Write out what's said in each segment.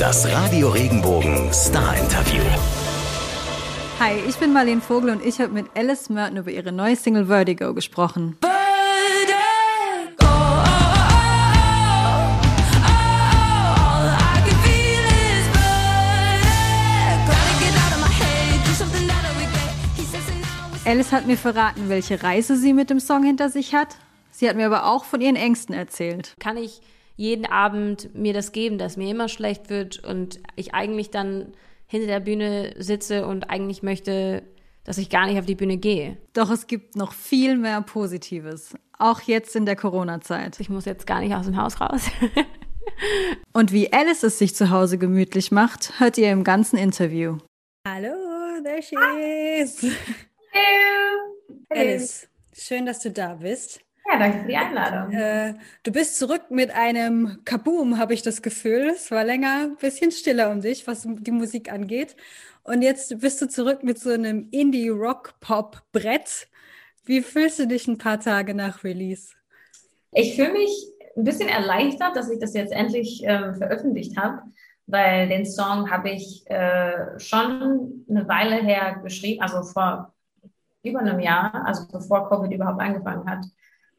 Das Radio Regenbogen Star Interview. Hi, ich bin Marlene Vogel und ich habe mit Alice Merton über ihre neue Single Vertigo gesprochen. Alice hat mir verraten, welche Reise sie mit dem Song hinter sich hat. Sie hat mir aber auch von ihren Ängsten erzählt. Kann ich jeden Abend mir das geben, dass mir immer schlecht wird und ich eigentlich dann hinter der Bühne sitze und eigentlich möchte, dass ich gar nicht auf die Bühne gehe. Doch es gibt noch viel mehr Positives, auch jetzt in der Corona-Zeit. Ich muss jetzt gar nicht aus dem Haus raus. und wie Alice es sich zu Hause gemütlich macht, hört ihr im ganzen Interview. Hallo, there she is. Hallo. Alice, schön, dass du da bist. Ja, danke für die Einladung. Äh, du bist zurück mit einem Kaboom, habe ich das Gefühl. Es war länger ein bisschen stiller um dich, was die Musik angeht. Und jetzt bist du zurück mit so einem Indie-Rock-Pop-Brett. Wie fühlst du dich ein paar Tage nach Release? Ich fühle mich ein bisschen erleichtert, dass ich das jetzt endlich äh, veröffentlicht habe, weil den Song habe ich äh, schon eine Weile her geschrieben, also vor über einem Jahr, also bevor Covid überhaupt angefangen hat.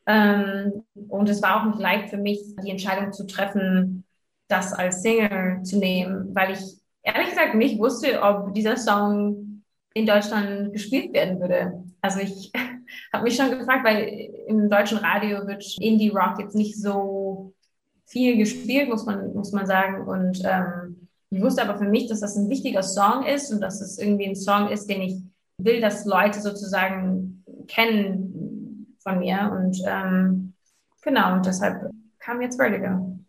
Ähm, und es war auch nicht leicht für mich, die Entscheidung zu treffen, das als Single zu nehmen, weil ich ehrlich gesagt nicht wusste, ob dieser Song in Deutschland gespielt werden würde. Also ich habe mich schon gefragt, weil im deutschen Radio wird Indie Rock jetzt nicht so viel gespielt, muss man, muss man sagen. Und ähm, ich wusste aber für mich, dass das ein wichtiger Song ist und dass es irgendwie ein Song ist, den ich will, dass Leute sozusagen kennen von mir. Und ähm, genau, und deshalb kam jetzt Vertigo.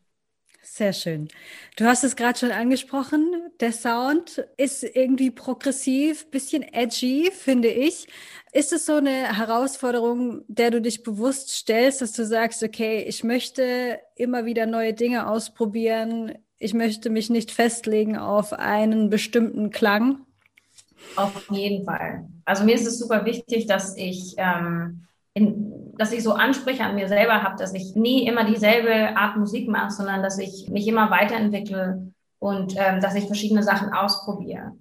Sehr schön. Du hast es gerade schon angesprochen. Der Sound ist irgendwie progressiv, bisschen edgy, finde ich. Ist es so eine Herausforderung, der du dich bewusst stellst, dass du sagst, okay, ich möchte immer wieder neue Dinge ausprobieren. Ich möchte mich nicht festlegen auf einen bestimmten Klang? Auf jeden Fall. Also mir ist es super wichtig, dass ich, ähm, in, dass ich so Ansprüche an mir selber habe, dass ich nie immer dieselbe Art Musik mache, sondern dass ich mich immer weiterentwickle und ähm, dass ich verschiedene Sachen ausprobiere.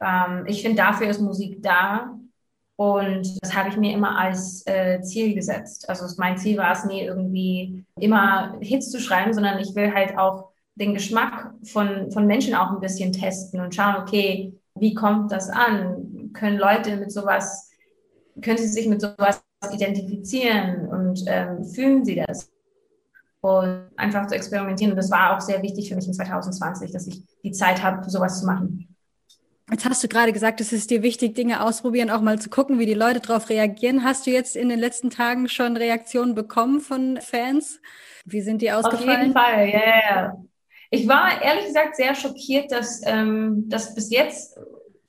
Ähm, ich finde, dafür ist Musik da. Und das habe ich mir immer als äh, Ziel gesetzt. Also mein Ziel war es nie irgendwie immer Hits zu schreiben, sondern ich will halt auch den Geschmack von, von Menschen auch ein bisschen testen und schauen, okay, wie kommt das an? Können Leute mit sowas, können sie sich mit sowas identifizieren und ähm, fühlen sie das? Und einfach zu experimentieren. Und das war auch sehr wichtig für mich in 2020, dass ich die Zeit habe, sowas zu machen. Jetzt hast du gerade gesagt, es ist dir wichtig, Dinge ausprobieren, auch mal zu gucken, wie die Leute darauf reagieren. Hast du jetzt in den letzten Tagen schon Reaktionen bekommen von Fans? Wie sind die ausgefallen? Auf jeden Fall, ja, yeah. Ich war ehrlich gesagt sehr schockiert, dass, ähm, dass bis jetzt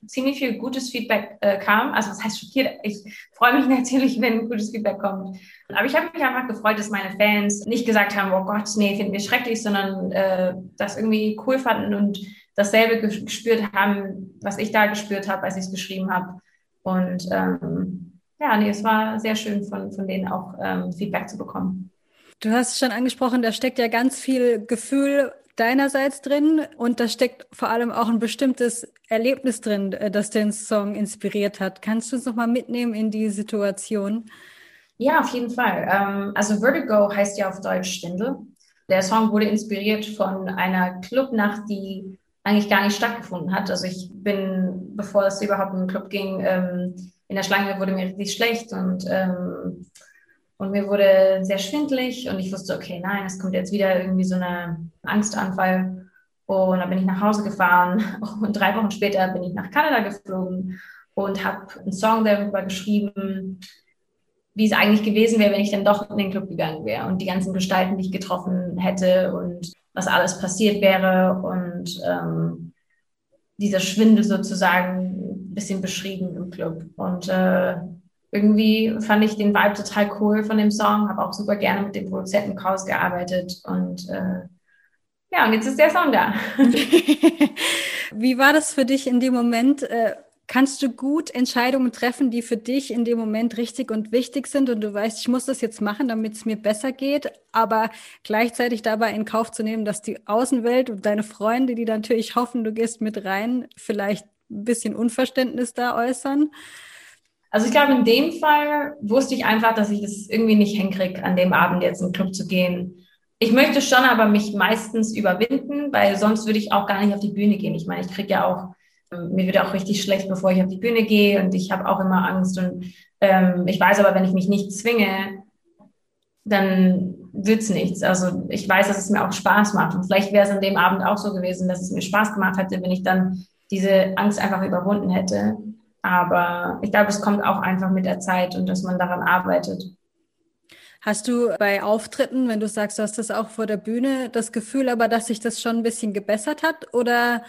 ziemlich viel gutes Feedback äh, kam. Also das heißt schockiert, ich freue mich natürlich, wenn gutes Feedback kommt. Aber ich habe mich einfach gefreut, dass meine Fans nicht gesagt haben, oh Gott, nee, finden wir schrecklich, sondern äh, das irgendwie cool fanden und dasselbe gespürt haben, was ich da gespürt habe, als ich es geschrieben habe. Und ähm, ja, nee, es war sehr schön von, von denen auch ähm, Feedback zu bekommen. Du hast es schon angesprochen, da steckt ja ganz viel Gefühl deinerseits drin und da steckt vor allem auch ein bestimmtes Erlebnis drin, äh, das den Song inspiriert hat. Kannst du uns noch mal mitnehmen in die Situation? Ja, auf jeden Fall. Ähm, also Vertigo heißt ja auf Deutsch Stindel. Der Song wurde inspiriert von einer Clubnacht, die eigentlich gar nicht stattgefunden hat. Also ich bin, bevor es überhaupt in den Club ging, ähm, in der Schlange wurde mir richtig schlecht und ähm, und mir wurde sehr schwindlig und ich wusste, okay, nein, es kommt jetzt wieder irgendwie so eine Angstanfall. Und dann bin ich nach Hause gefahren und drei Wochen später bin ich nach Kanada geflogen und habe einen Song darüber geschrieben, wie es eigentlich gewesen wäre, wenn ich dann doch in den Club gegangen wäre und die ganzen Gestalten, die ich getroffen hätte und was alles passiert wäre und ähm, dieser Schwindel sozusagen ein bisschen beschrieben im Club. Und äh, irgendwie fand ich den Vibe total cool von dem Song, habe auch super gerne mit dem Produzenten Kraus gearbeitet und äh, ja, und jetzt ist der Song da. Wie war das für dich in dem Moment? Äh, kannst du gut Entscheidungen treffen, die für dich in dem Moment richtig und wichtig sind und du weißt, ich muss das jetzt machen, damit es mir besser geht, aber gleichzeitig dabei in Kauf zu nehmen, dass die Außenwelt und deine Freunde, die natürlich hoffen, du gehst mit rein, vielleicht ein bisschen Unverständnis da äußern? Also ich glaube, in dem Fall wusste ich einfach, dass ich es das irgendwie nicht hinkriege, an dem Abend jetzt in den Club zu gehen. Ich möchte schon aber mich meistens überwinden, weil sonst würde ich auch gar nicht auf die Bühne gehen. Ich meine, ich kriege ja auch mir wird auch richtig schlecht, bevor ich auf die Bühne gehe und ich habe auch immer Angst. Und ähm, ich weiß aber, wenn ich mich nicht zwinge, dann wird's nichts. Also ich weiß, dass es mir auch Spaß macht. Und vielleicht wäre es an dem Abend auch so gewesen, dass es mir Spaß gemacht hätte, wenn ich dann diese Angst einfach überwunden hätte. Aber ich glaube, es kommt auch einfach mit der Zeit und dass man daran arbeitet. Hast du bei Auftritten, wenn du sagst, du hast das auch vor der Bühne, das Gefühl aber, dass sich das schon ein bisschen gebessert hat? Oder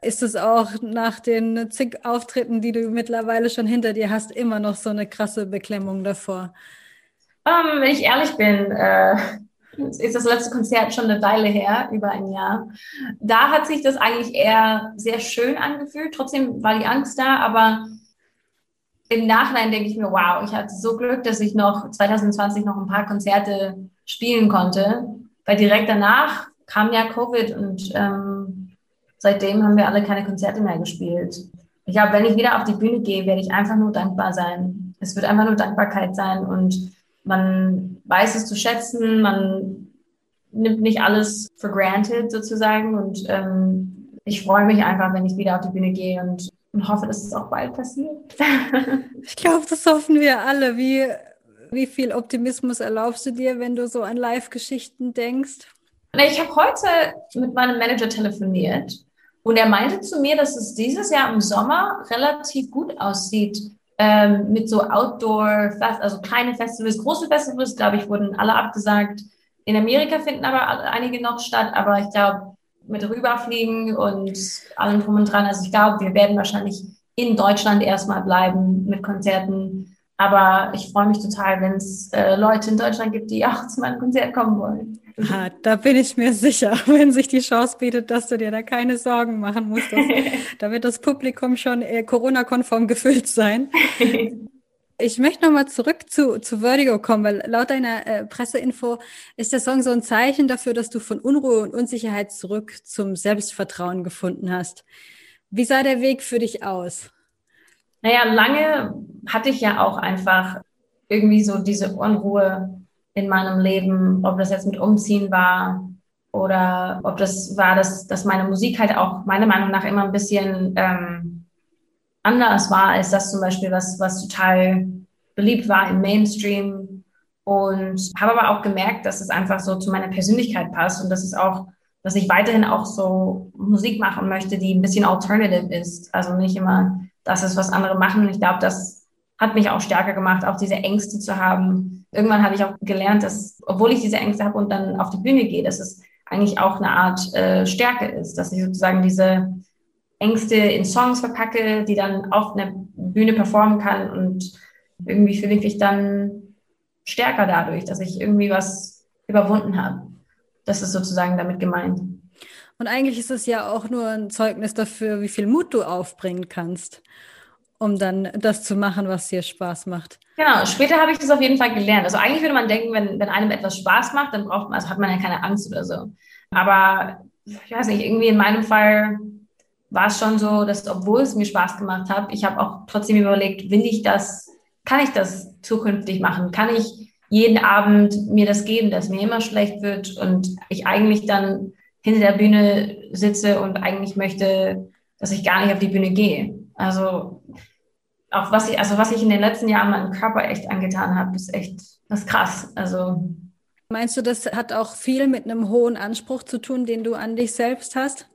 ist es auch nach den zig Auftritten, die du mittlerweile schon hinter dir hast, immer noch so eine krasse Beklemmung davor? Um, ähm, wenn ich ehrlich bin, äh, ist das letzte Konzert schon eine Weile her, über ein Jahr. Da hat sich das eigentlich eher sehr schön angefühlt. Trotzdem war die Angst da, aber im Nachhinein denke ich mir, wow, ich hatte so Glück, dass ich noch 2020 noch ein paar Konzerte spielen konnte, weil direkt danach kam ja Covid und ähm, seitdem haben wir alle keine Konzerte mehr gespielt. Ich glaube, wenn ich wieder auf die Bühne gehe, werde ich einfach nur dankbar sein. Es wird einfach nur Dankbarkeit sein und man weiß es zu schätzen, man nimmt nicht alles for granted sozusagen und ähm, ich freue mich einfach, wenn ich wieder auf die Bühne gehe und, und hoffe, dass es auch bald passiert. ich glaube, das hoffen wir alle. Wie, wie viel Optimismus erlaubst du dir, wenn du so an Live-Geschichten denkst? Ich habe heute mit meinem Manager telefoniert und er meinte zu mir, dass es dieses Jahr im Sommer relativ gut aussieht ähm, mit so Outdoor, also kleine Festivals, große Festivals, glaube ich, wurden alle abgesagt. In Amerika finden aber einige noch statt, aber ich glaube, mit rüberfliegen und allem drum und dran. Also ich glaube, wir werden wahrscheinlich in Deutschland erstmal bleiben mit Konzerten. Aber ich freue mich total, wenn es äh, Leute in Deutschland gibt, die auch zu meinem Konzert kommen wollen. Ha, da bin ich mir sicher, wenn sich die Chance bietet, dass du dir da keine Sorgen machen musst. Dass, da wird das Publikum schon Corona-konform gefüllt sein. Ich möchte nochmal zurück zu, zu Vertigo kommen, weil laut deiner äh, Presseinfo ist der Song so ein Zeichen dafür, dass du von Unruhe und Unsicherheit zurück zum Selbstvertrauen gefunden hast. Wie sah der Weg für dich aus? Naja, lange hatte ich ja auch einfach irgendwie so diese Unruhe in meinem Leben, ob das jetzt mit Umziehen war oder ob das war, dass, dass meine Musik halt auch meiner Meinung nach immer ein bisschen ähm, anders war als das zum Beispiel, was, was total beliebt war im Mainstream. Und habe aber auch gemerkt, dass es einfach so zu meiner Persönlichkeit passt und dass es auch, dass ich weiterhin auch so Musik machen möchte, die ein bisschen alternative ist. Also nicht immer das ist, was andere machen. Und ich glaube, das hat mich auch stärker gemacht, auch diese Ängste zu haben. Irgendwann habe ich auch gelernt, dass, obwohl ich diese Ängste habe und dann auf die Bühne gehe, dass es eigentlich auch eine Art äh, Stärke ist, dass ich sozusagen diese Ängste in Songs verpacke, die dann auf einer Bühne performen kann und irgendwie fühle ich mich dann stärker dadurch, dass ich irgendwie was überwunden habe. Das ist sozusagen damit gemeint. Und eigentlich ist es ja auch nur ein Zeugnis dafür, wie viel Mut du aufbringen kannst, um dann das zu machen, was dir Spaß macht. Genau, später habe ich das auf jeden Fall gelernt. Also eigentlich würde man denken, wenn, wenn einem etwas Spaß macht, dann braucht man, also hat man ja keine Angst oder so. Aber ich weiß nicht, irgendwie in meinem Fall war es schon so, dass obwohl es mir Spaß gemacht hat, ich habe auch trotzdem überlegt, will ich das, kann ich das zukünftig machen? Kann ich jeden Abend mir das geben, dass mir immer schlecht wird und ich eigentlich dann hinter der Bühne sitze und eigentlich möchte, dass ich gar nicht auf die Bühne gehe. Also auch was ich, also was ich in den letzten Jahren meinem Körper echt angetan habe, ist echt, das ist krass. Also Meinst du, das hat auch viel mit einem hohen Anspruch zu tun, den du an dich selbst hast?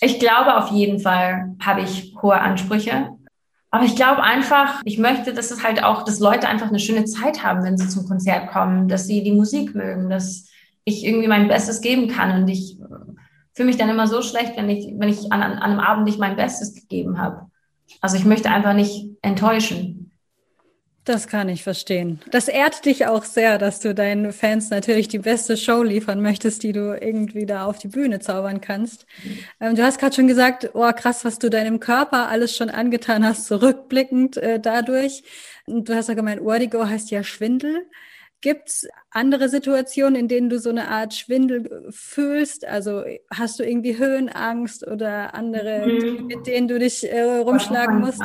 Ich glaube, auf jeden Fall habe ich hohe Ansprüche. Aber ich glaube einfach, ich möchte, dass es halt auch, dass Leute einfach eine schöne Zeit haben, wenn sie zum Konzert kommen, dass sie die Musik mögen, dass ich irgendwie mein Bestes geben kann. Und ich fühle mich dann immer so schlecht, wenn ich, wenn ich an, an einem Abend nicht mein Bestes gegeben habe. Also ich möchte einfach nicht enttäuschen. Das kann ich verstehen. Das ehrt dich auch sehr, dass du deinen Fans natürlich die beste Show liefern möchtest, die du irgendwie da auf die Bühne zaubern kannst. Ähm, du hast gerade schon gesagt, oh krass, was du deinem Körper alles schon angetan hast, zurückblickend äh, dadurch. Und du hast ja gemeint, Ordigo heißt ja Schwindel. Gibt es andere Situationen, in denen du so eine Art Schwindel fühlst? Also hast du irgendwie Höhenangst oder andere, mhm. mit denen du dich äh, rumschlagen musst?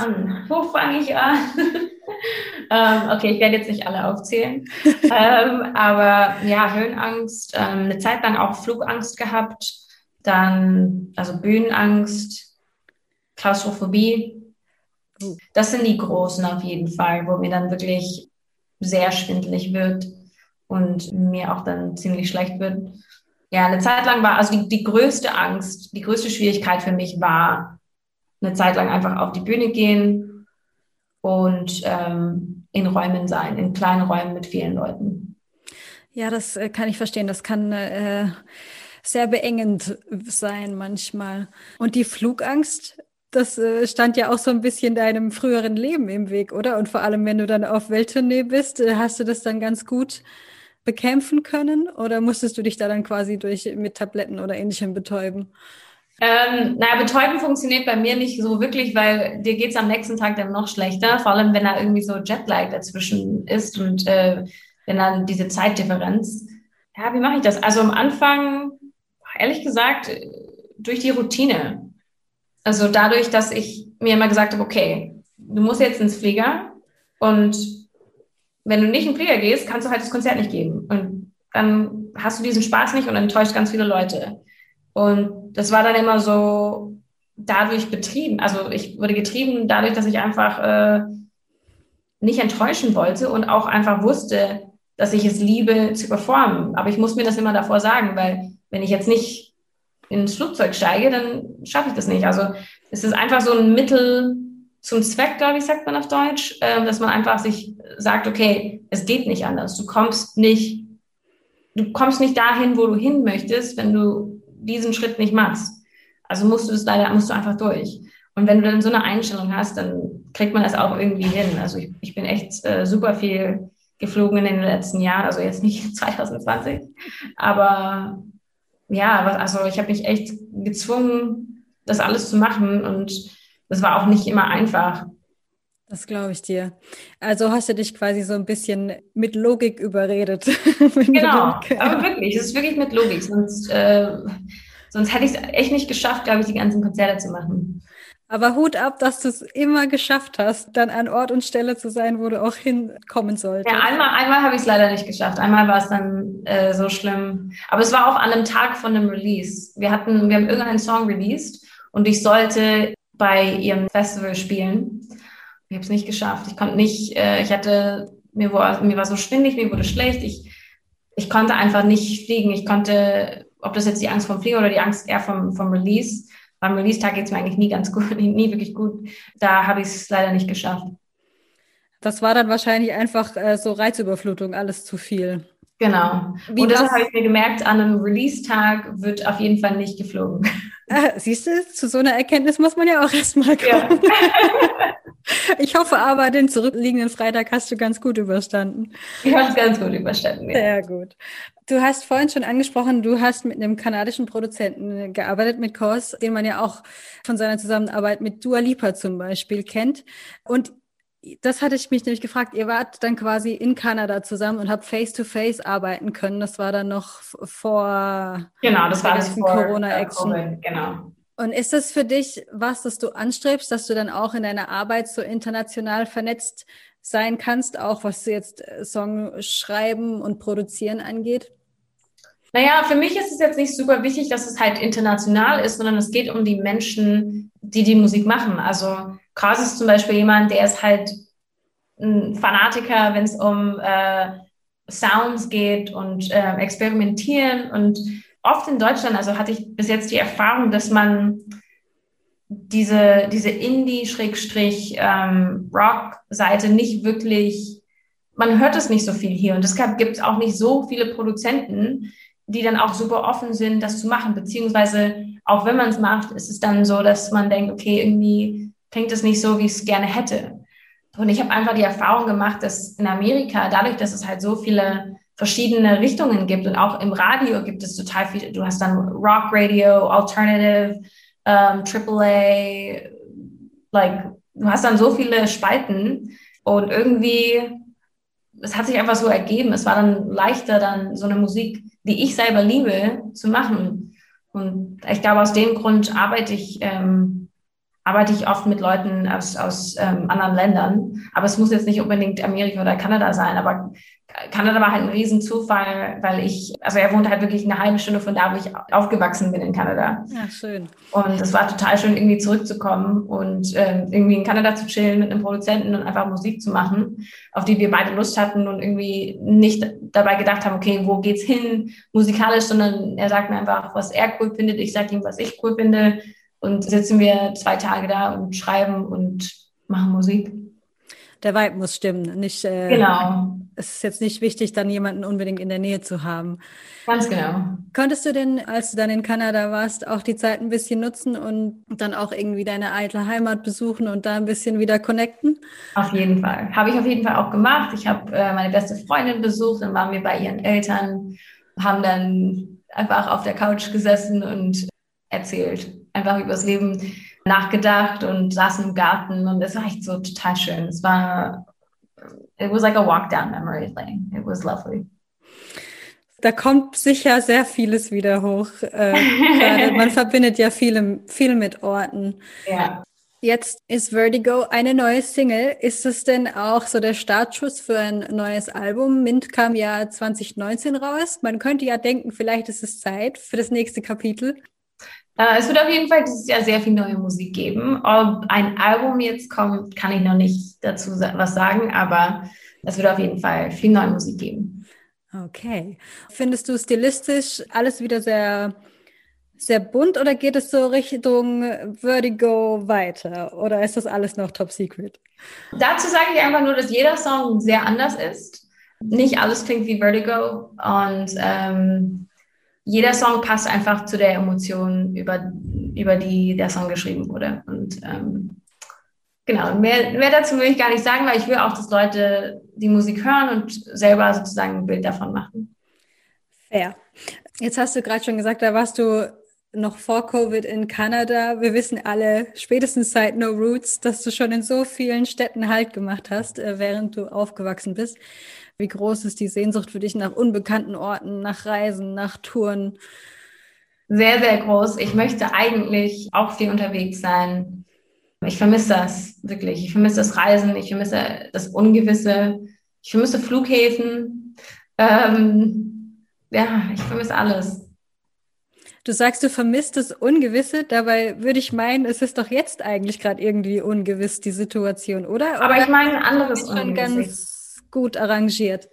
Wo fange ich an? ähm, okay, ich werde jetzt nicht alle aufzählen. ähm, aber ja, Höhenangst, ähm, eine Zeit lang auch Flugangst gehabt, dann also Bühnenangst, Klaustrophobie. Oh. Das sind die großen auf jeden Fall, wo mir dann wirklich sehr schwindelig wird und mir auch dann ziemlich schlecht wird. Ja, eine Zeit lang war, also die, die größte Angst, die größte Schwierigkeit für mich war, eine Zeit lang einfach auf die Bühne gehen und ähm, in Räumen sein, in kleinen Räumen mit vielen Leuten. Ja, das äh, kann ich verstehen. Das kann äh, sehr beengend sein manchmal. Und die Flugangst, das äh, stand ja auch so ein bisschen deinem früheren Leben im Weg, oder? Und vor allem, wenn du dann auf Welttournee bist, äh, hast du das dann ganz gut bekämpfen können? Oder musstest du dich da dann quasi durch mit Tabletten oder ähnlichem betäuben? Ähm, naja, betäuben funktioniert bei mir nicht so wirklich, weil dir geht's am nächsten Tag dann noch schlechter, vor allem wenn da irgendwie so Jetlag dazwischen ist und äh, wenn dann diese Zeitdifferenz. Ja, wie mache ich das? Also am Anfang, ehrlich gesagt, durch die Routine. Also dadurch, dass ich mir immer gesagt habe, okay, du musst jetzt ins Flieger und wenn du nicht in den Flieger gehst, kannst du halt das Konzert nicht geben. Und dann hast du diesen Spaß nicht und enttäuscht ganz viele Leute. Und das war dann immer so dadurch betrieben. Also ich wurde getrieben dadurch, dass ich einfach äh, nicht enttäuschen wollte und auch einfach wusste, dass ich es liebe zu performen. Aber ich muss mir das immer davor sagen, weil wenn ich jetzt nicht ins Flugzeug steige, dann schaffe ich das nicht. Also es ist einfach so ein Mittel zum Zweck, glaube ich, sagt man auf Deutsch, äh, dass man einfach sich sagt, okay, es geht nicht anders. Du kommst nicht, du kommst nicht dahin, wo du hin möchtest, wenn du diesen Schritt nicht machst. Also musst du es leider, musst du einfach durch. Und wenn du dann so eine Einstellung hast, dann kriegt man das auch irgendwie hin. Also ich, ich bin echt äh, super viel geflogen in den letzten Jahren, also jetzt nicht 2020, aber ja, also ich habe mich echt gezwungen, das alles zu machen und das war auch nicht immer einfach. Das glaube ich dir. Also hast du dich quasi so ein bisschen mit Logik überredet. genau, aber wirklich, es ist wirklich mit Logik. Sonst, äh, sonst hätte ich es echt nicht geschafft, glaube ich, die ganzen Konzerte zu machen. Aber Hut ab, dass du es immer geschafft hast, dann an Ort und Stelle zu sein, wo du auch hinkommen solltest. Ja, einmal, einmal habe ich es leider nicht geschafft. Einmal war es dann äh, so schlimm. Aber es war auch an einem Tag von dem Release. Wir hatten, wir haben irgendeinen Song released und ich sollte bei ihrem Festival spielen. Ich habe es nicht geschafft. Ich konnte nicht, äh, ich hatte, mir war, mir war so schwindig, mir wurde schlecht. Ich, ich konnte einfach nicht fliegen. Ich konnte, ob das jetzt die Angst vom Fliegen oder die Angst eher vom, vom Release, beim Release-Tag geht es mir eigentlich nie ganz gut, nie, wirklich gut. Da habe ich es leider nicht geschafft. Das war dann wahrscheinlich einfach äh, so Reizüberflutung, alles zu viel. Genau. Wie und das habe ich mir gemerkt, an einem Release-Tag wird auf jeden Fall nicht geflogen. Ah, siehst du, zu so einer Erkenntnis muss man ja auch erstmal kommen. Ja. ich hoffe aber, den zurückliegenden Freitag hast du ganz gut überstanden. Ich habe es ganz gut überstanden. Ja. Sehr gut. Du hast vorhin schon angesprochen, du hast mit einem kanadischen Produzenten gearbeitet, mit Kors, den man ja auch von seiner Zusammenarbeit mit Dua Lipa zum Beispiel kennt. Und das hatte ich mich nämlich gefragt. Ihr wart dann quasi in Kanada zusammen und habt face-to-face arbeiten können. Das war dann noch vor genau, das war das Corona-Action. Genau. Und ist das für dich was, das du anstrebst, dass du dann auch in deiner Arbeit so international vernetzt sein kannst, auch was jetzt Song schreiben und produzieren angeht? Naja, für mich ist es jetzt nicht super wichtig, dass es halt international ist, sondern es geht um die Menschen, die die Musik machen. Also Kraus ist zum Beispiel jemand, der ist halt ein Fanatiker, wenn es um äh, Sounds geht und äh, Experimentieren. Und oft in Deutschland, also hatte ich bis jetzt die Erfahrung, dass man diese, diese Indie-Rock-Seite ähm, nicht wirklich, man hört es nicht so viel hier. Und deshalb gibt es auch nicht so viele Produzenten, die dann auch super offen sind, das zu machen. Beziehungsweise auch wenn man es macht, ist es dann so, dass man denkt, okay, irgendwie klingt es nicht so, wie ich es gerne hätte. Und ich habe einfach die Erfahrung gemacht, dass in Amerika, dadurch, dass es halt so viele verschiedene Richtungen gibt und auch im Radio gibt es total viel, du hast dann Rock Radio, Alternative, um, AAA, like, du hast dann so viele Spalten und irgendwie, es hat sich einfach so ergeben. Es war dann leichter, dann so eine Musik, die ich selber liebe, zu machen. Und ich glaube, aus dem Grund arbeite ich ähm, arbeite ich oft mit Leuten aus, aus ähm, anderen Ländern. Aber es muss jetzt nicht unbedingt Amerika oder Kanada sein. Aber Kanada war halt ein Riesenzufall, weil ich, also er wohnt halt wirklich eine halbe Stunde von da, wo ich aufgewachsen bin in Kanada. Ja, schön. Und es war total schön, irgendwie zurückzukommen und ähm, irgendwie in Kanada zu chillen mit einem Produzenten und einfach Musik zu machen, auf die wir beide Lust hatten und irgendwie nicht dabei gedacht haben, okay, wo geht's hin musikalisch, sondern er sagt mir einfach, was er cool findet, ich sage ihm, was ich cool finde und sitzen wir zwei Tage da und schreiben und machen Musik. Der Vibe muss stimmen. Nicht, äh, genau. Es ist jetzt nicht wichtig, dann jemanden unbedingt in der Nähe zu haben. Ganz genau. Konntest du denn, als du dann in Kanada warst, auch die Zeit ein bisschen nutzen und dann auch irgendwie deine eitle Heimat besuchen und da ein bisschen wieder connecten? Auf jeden Fall. Habe ich auf jeden Fall auch gemacht. Ich habe äh, meine beste Freundin besucht, dann waren wir bei ihren Eltern, haben dann einfach auf der Couch gesessen und erzählt einfach über das Leben nachgedacht und saßen im Garten und es war echt so total schön. Es war, it was like a walk down memory lane. It was lovely. Da kommt sicher sehr vieles wieder hoch. Äh, man verbindet ja viele, viel mit Orten. Ja. Jetzt ist Vertigo eine neue Single. Ist es denn auch so der Startschuss für ein neues Album? Mint kam ja 2019 raus. Man könnte ja denken, vielleicht ist es Zeit für das nächste Kapitel. Äh, es wird auf jeden Fall dieses Jahr sehr viel neue Musik geben. Ob ein Album jetzt kommt, kann ich noch nicht dazu was sagen, aber es wird auf jeden Fall viel neue Musik geben. Okay. Findest du stilistisch alles wieder sehr, sehr bunt oder geht es so Richtung Vertigo weiter? Oder ist das alles noch top secret? Dazu sage ich einfach nur, dass jeder Song sehr anders ist. Nicht alles klingt wie Vertigo und ähm, jeder Song passt einfach zu der Emotion, über, über die der Song geschrieben wurde. Und ähm, genau, mehr, mehr dazu will ich gar nicht sagen, weil ich will auch, dass Leute die Musik hören und selber sozusagen ein Bild davon machen. Fair. Jetzt hast du gerade schon gesagt, da warst du noch vor Covid in Kanada. Wir wissen alle, spätestens seit No Roots, dass du schon in so vielen Städten Halt gemacht hast, äh, während du aufgewachsen bist. Wie groß ist die Sehnsucht für dich nach unbekannten Orten, nach Reisen, nach Touren? Sehr, sehr groß. Ich möchte eigentlich auch viel unterwegs sein. Ich vermisse das wirklich. Ich vermisse das Reisen. Ich vermisse das Ungewisse. Ich vermisse Flughäfen. Ähm, ja, ich vermisse alles. Du sagst, du vermisst das Ungewisse. Dabei würde ich meinen, es ist doch jetzt eigentlich gerade irgendwie ungewiss, die Situation, oder? oder Aber ich meine ein anderes Ungewisse gut arrangiert?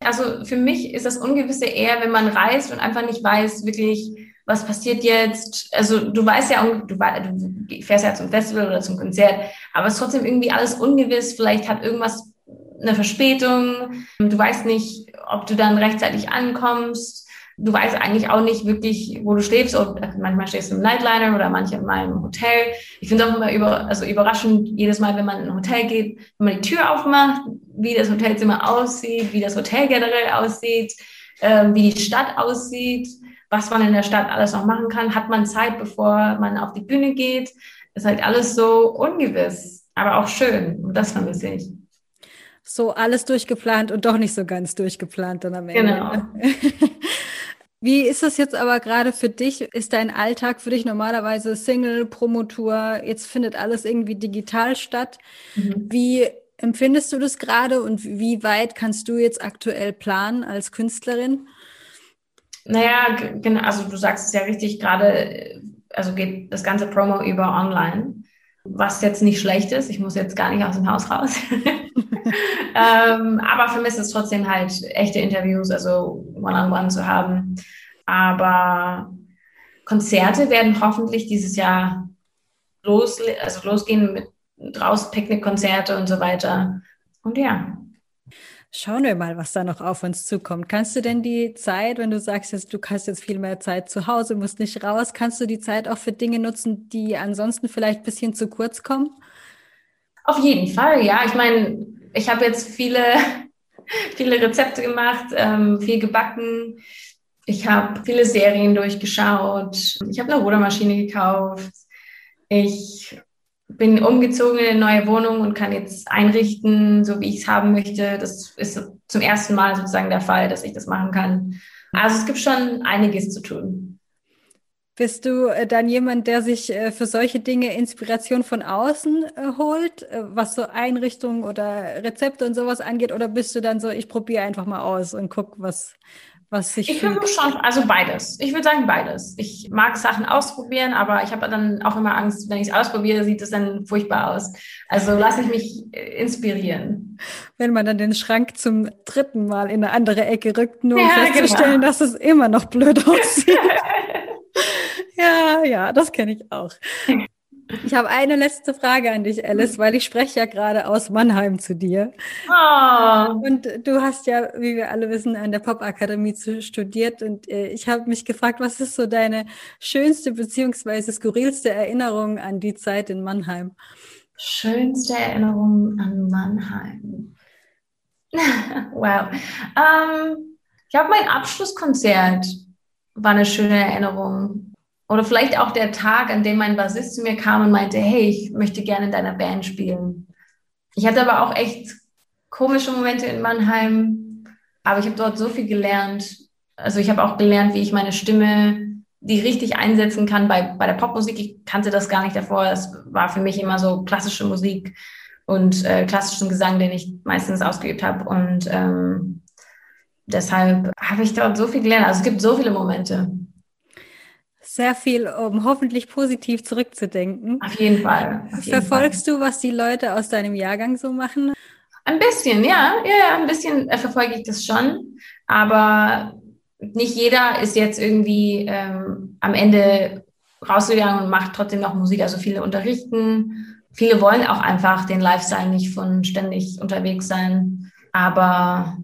Also für mich ist das Ungewisse eher, wenn man reist und einfach nicht weiß, wirklich, was passiert jetzt. Also du weißt ja, du, fährst ja zum Festival oder zum Konzert, aber es ist trotzdem irgendwie alles ungewiss. Vielleicht hat irgendwas eine Verspätung. Du weißt nicht, ob du dann rechtzeitig ankommst du weißt eigentlich auch nicht wirklich, wo du schläfst. Und manchmal stehst du im Nightliner oder manchmal im Hotel. Ich finde es auch immer über, also überraschend, jedes Mal, wenn man in ein Hotel geht, wenn man die Tür aufmacht, wie das Hotelzimmer aussieht, wie das Hotel generell aussieht, äh, wie die Stadt aussieht, was man in der Stadt alles noch machen kann. Hat man Zeit, bevor man auf die Bühne geht? Ist halt alles so ungewiss, aber auch schön. Und das vermisse ich so alles durchgeplant und doch nicht so ganz durchgeplant dann am Ende. Genau. Wie ist das jetzt aber gerade für dich? Ist dein Alltag für dich normalerweise Single, Promotour? Jetzt findet alles irgendwie digital statt. Mhm. Wie empfindest du das gerade und wie weit kannst du jetzt aktuell planen als Künstlerin? Naja, genau, also du sagst es ja richtig, gerade, also geht das ganze Promo über online, was jetzt nicht schlecht ist. Ich muss jetzt gar nicht aus dem Haus raus. ähm, aber für mich ist es trotzdem halt echte Interviews, also One-on-One -on -one zu haben. Aber Konzerte werden hoffentlich dieses Jahr los, also losgehen mit draußen Picknickkonzerte und so weiter. Und ja. Schauen wir mal, was da noch auf uns zukommt. Kannst du denn die Zeit, wenn du sagst, jetzt, du hast jetzt viel mehr Zeit zu Hause, musst nicht raus, kannst du die Zeit auch für Dinge nutzen, die ansonsten vielleicht ein bisschen zu kurz kommen? Auf jeden Fall, ja. Ich meine, ich habe jetzt viele, viele Rezepte gemacht, ähm, viel gebacken. Ich habe viele Serien durchgeschaut. Ich habe eine Rudermaschine gekauft. Ich bin umgezogen in eine neue Wohnung und kann jetzt einrichten, so wie ich es haben möchte. Das ist zum ersten Mal sozusagen der Fall, dass ich das machen kann. Also es gibt schon einiges zu tun. Bist du äh, dann jemand, der sich äh, für solche Dinge Inspiration von außen äh, holt, was so Einrichtungen oder Rezepte und sowas angeht? Oder bist du dann so, ich probiere einfach mal aus und guck, was, was sich Ich versuche schon, also beides. Ich würde sagen beides. Ich mag Sachen ausprobieren, aber ich habe dann auch immer Angst, wenn ich es ausprobiere, sieht es dann furchtbar aus. Also lasse ich mich äh, inspirieren. Wenn man dann den Schrank zum dritten Mal in eine andere Ecke rückt, nur um ja, festzustellen, genau. dass es immer noch blöd aussieht. ja, ja, das kenne ich auch. Ich habe eine letzte Frage an dich, Alice, weil ich spreche ja gerade aus Mannheim zu dir. Oh. Und du hast ja, wie wir alle wissen, an der Popakademie studiert. Und äh, ich habe mich gefragt, was ist so deine schönste beziehungsweise skurrilste Erinnerung an die Zeit in Mannheim? Schönste Erinnerung an Mannheim. wow. Ähm, ich glaube, mein Abschlusskonzert war eine schöne Erinnerung oder vielleicht auch der Tag, an dem mein Bassist zu mir kam und meinte, hey, ich möchte gerne in deiner Band spielen. Ich hatte aber auch echt komische Momente in Mannheim, aber ich habe dort so viel gelernt. Also ich habe auch gelernt, wie ich meine Stimme, die richtig einsetzen kann bei, bei der Popmusik. Ich kannte das gar nicht davor. Das war für mich immer so klassische Musik und äh, klassischen Gesang, den ich meistens ausgeübt habe. Und ähm, deshalb habe ich dort so viel gelernt. Also es gibt so viele Momente sehr viel, um hoffentlich positiv zurückzudenken. Auf jeden Fall. Auf jeden Verfolgst Fall. du, was die Leute aus deinem Jahrgang so machen? Ein bisschen, ja, ja, ein bisschen äh, verfolge ich das schon. Aber nicht jeder ist jetzt irgendwie ähm, am Ende rausgegangen und macht trotzdem noch Musik. Also viele unterrichten. Viele wollen auch einfach den Lifestyle nicht von ständig unterwegs sein. Aber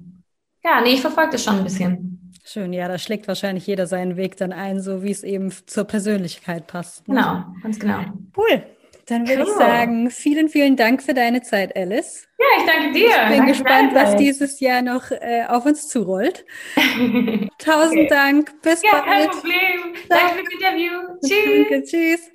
ja, nee, ich verfolge das schon ein bisschen. Schön, ja, da schlägt wahrscheinlich jeder seinen Weg dann ein, so wie es eben zur Persönlichkeit passt. Ne? Genau, ganz genau. Cool. Dann würde cool. ich sagen, vielen, vielen Dank für deine Zeit, Alice. Ja, ich danke dir. Ich bin danke gespannt, was dieses Jahr noch äh, auf uns zurollt. Tausend okay. Dank. Bis ja, bald. Kein Problem. Danke für das Interview. Tschüss. Danke, tschüss.